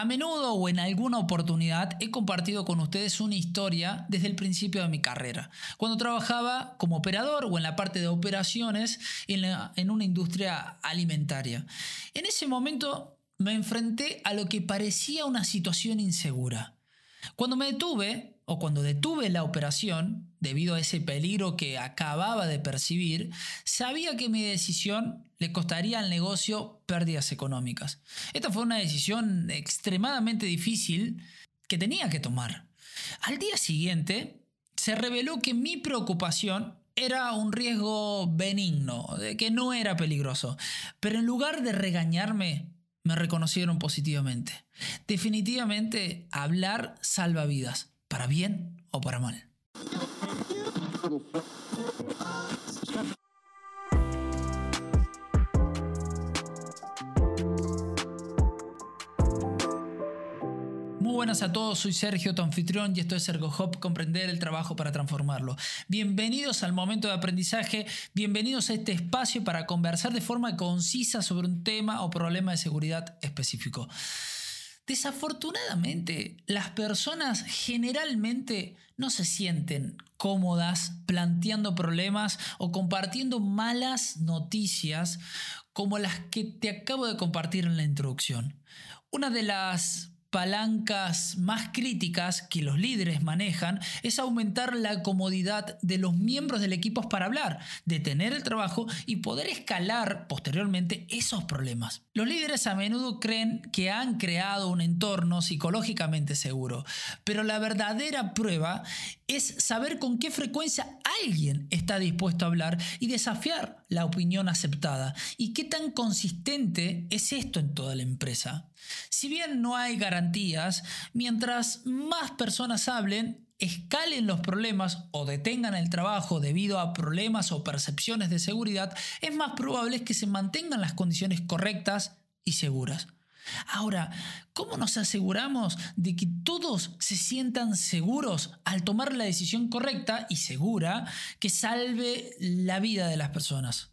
A menudo o en alguna oportunidad he compartido con ustedes una historia desde el principio de mi carrera, cuando trabajaba como operador o en la parte de operaciones en, una industria alimentaria. En ese momento me enfrenté a lo que parecía una situación insegura. Cuando me detuve, o cuando detuve la operación, debido a ese peligro que acababa de percibir, sabía que mi decisión le costaría al negocio pérdidas económicas. Esta fue una decisión extremadamente difícil que tenía que tomar. Al día siguiente, se reveló que mi preocupación era un riesgo benigno, que no era peligroso. Pero en lugar de regañarme, me reconocieron positivamente. Definitivamente, hablar salva vidas, para bien o para mal. Muy buenas a todos, soy Sergio, tu anfitrión, y esto es ErgoHop, comprender el trabajo para transformarlo. Bienvenidos al momento de aprendizaje, bienvenidos a este espacio para conversar de forma concisa sobre un tema o problema de seguridad específico. Desafortunadamente, las personas generalmente no se sienten cómodas planteando problemas o compartiendo malas noticias como las que te acabo de compartir en la introducción. Una de las palancas más críticas que los líderes manejan es aumentar la comodidad de los miembros del equipo para hablar, detener el trabajo y poder escalar posteriormente esos problemas. Los líderes a menudo creen que han creado un entorno psicológicamente seguro, pero la verdadera prueba es saber con qué frecuencia alguien está dispuesto a hablar y desafiar la opinión aceptada y qué tan consistente es esto en toda la empresa. Si bien no hay garantías, mientras más personas hablen, escalen los problemas o detengan el trabajo debido a problemas o percepciones de seguridad, es más probable que se mantengan las condiciones correctas y seguras. Ahora, ¿cómo nos aseguramos de que todos se sientan seguros al tomar la decisión correcta y segura que salve la vida de las personas?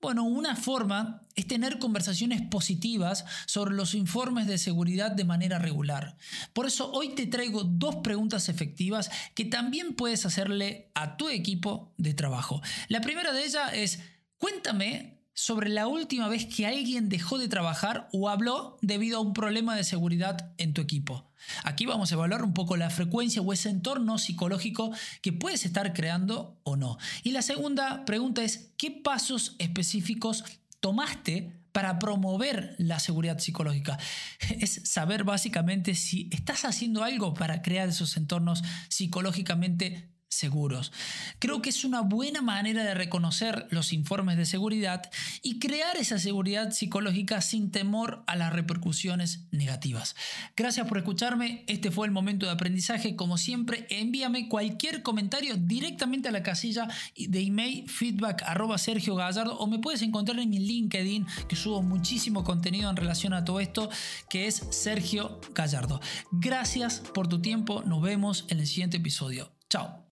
Bueno, una forma es tener conversaciones positivas sobre los informes de seguridad de manera regular. Por eso hoy te traigo dos preguntas efectivas que también puedes hacerle a tu equipo de trabajo. La primera de ellas es, cuéntame sobre la última vez que alguien dejó de trabajar o habló debido a un problema de seguridad en tu equipo. Aquí vamos a evaluar un poco la frecuencia o ese entorno psicológico que puedes estar creando o no. Y la segunda pregunta es, ¿qué pasos específicos tomaste para promover la seguridad psicológica. Es saber básicamente si estás haciendo algo para crear esos entornos psicológicamente seguros. Creo que es una buena manera de reconocer los informes de seguridad y crear esa seguridad psicológica sin temor a las repercusiones negativas. Gracias por escucharme, este fue el momento de aprendizaje. Como siempre, envíame cualquier comentario directamente a la casilla de email feedback Sergio Gallardo o me puedes encontrar en mi LinkedIn que subo muchísimo contenido en relación a todo esto que es Sergio Gallardo. Gracias por tu tiempo, nos vemos en el siguiente episodio. Chao.